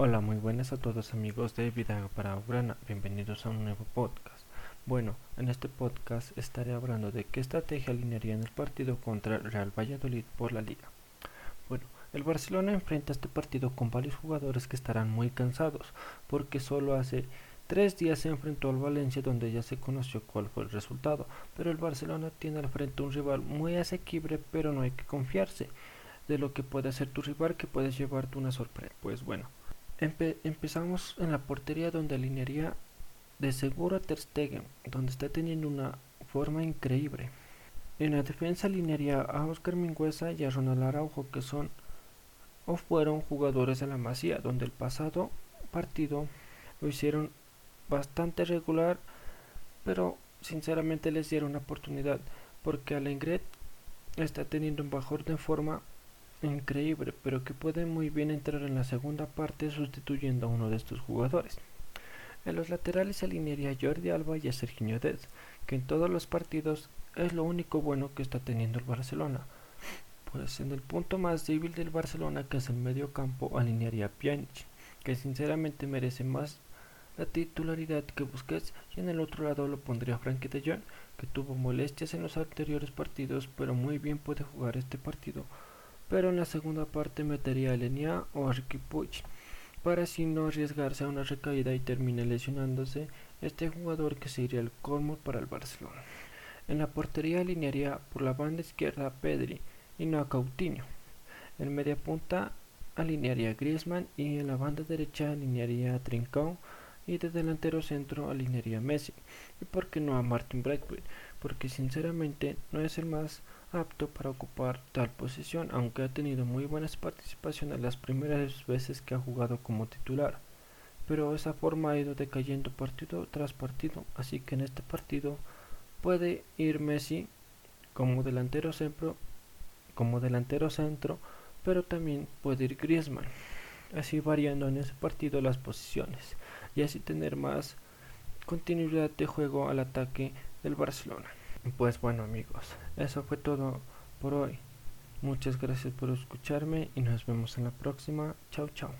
Hola, muy buenas a todos amigos de Vida para Ugrana, bienvenidos a un nuevo podcast. Bueno, en este podcast estaré hablando de qué estrategia alinearía en el partido contra el Real Valladolid por la liga. Bueno, el Barcelona enfrenta este partido con varios jugadores que estarán muy cansados, porque solo hace tres días se enfrentó al Valencia donde ya se conoció cuál fue el resultado, pero el Barcelona tiene al frente un rival muy asequible, pero no hay que confiarse de lo que puede hacer tu rival que puedes llevarte una sorpresa. Pues bueno, empezamos en la portería donde alinearía de seguro a Ter Stegen, donde está teniendo una forma increíble. En la defensa alinearía a Oscar Mingüesa y a Ronald Araujo, que son o fueron jugadores de la Masía, donde el pasado partido lo hicieron bastante regular, pero sinceramente les dieron una oportunidad, porque Alengret está teniendo un bajón de forma increíble, pero que puede muy bien entrar en la segunda parte sustituyendo a uno de estos jugadores. En los laterales se alinearía Jordi Alba y a Serginho Dez, que en todos los partidos es lo único bueno que está teniendo el Barcelona. Pues en el punto más débil del Barcelona, que es el medio campo, alinearía a Pjanic, que sinceramente merece más la titularidad que Busquets, y en el otro lado lo pondría Frankie de Jong, que tuvo molestias en los anteriores partidos, pero muy bien puede jugar este partido pero en la segunda parte metería a Lenia o a Ricky para así no arriesgarse a una recaída y termine lesionándose este jugador que sería el colmo para el Barcelona. En la portería alinearía por la banda izquierda a Pedri y no a Coutinho. En media punta alinearía a Griezmann y en la banda derecha alinearía a Trincão y de delantero centro alinearía a Messi. ¿Y por qué no a Martin Braithwaite? Porque sinceramente no es el más apto para ocupar tal posición, aunque ha tenido muy buenas participaciones las primeras veces que ha jugado como titular. Pero esa forma ha ido decayendo partido tras partido, así que en este partido puede ir Messi como delantero centro, como delantero centro, pero también puede ir Griezmann, así variando en ese partido las posiciones y así tener más continuidad de juego al ataque del Barcelona. Pues bueno amigos, eso fue todo por hoy. Muchas gracias por escucharme y nos vemos en la próxima. Chao, chao.